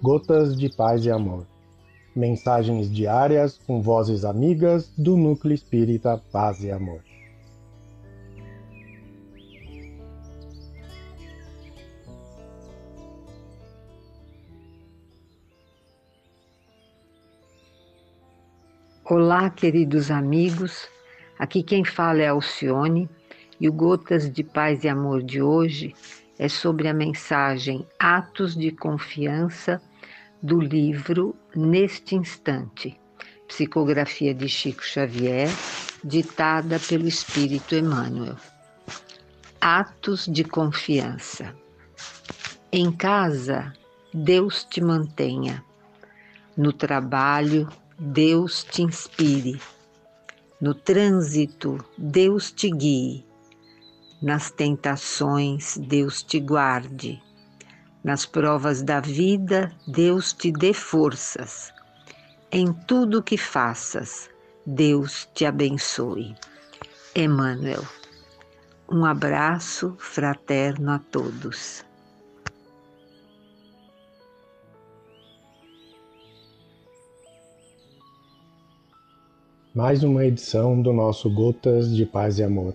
Gotas de Paz e Amor. Mensagens diárias com vozes amigas do Núcleo Espírita Paz e Amor. Olá, queridos amigos. Aqui quem fala é Alcione e o Gotas de Paz e Amor de hoje é sobre a mensagem Atos de Confiança do livro Neste Instante, psicografia de Chico Xavier, ditada pelo Espírito Emmanuel. Atos de confiança. Em casa, Deus te mantenha. No trabalho, Deus te inspire. No trânsito, Deus te guie nas tentações, Deus te guarde. Nas provas da vida, Deus te dê forças. Em tudo que faças, Deus te abençoe. Emmanuel. Um abraço fraterno a todos. Mais uma edição do nosso Gotas de Paz e Amor.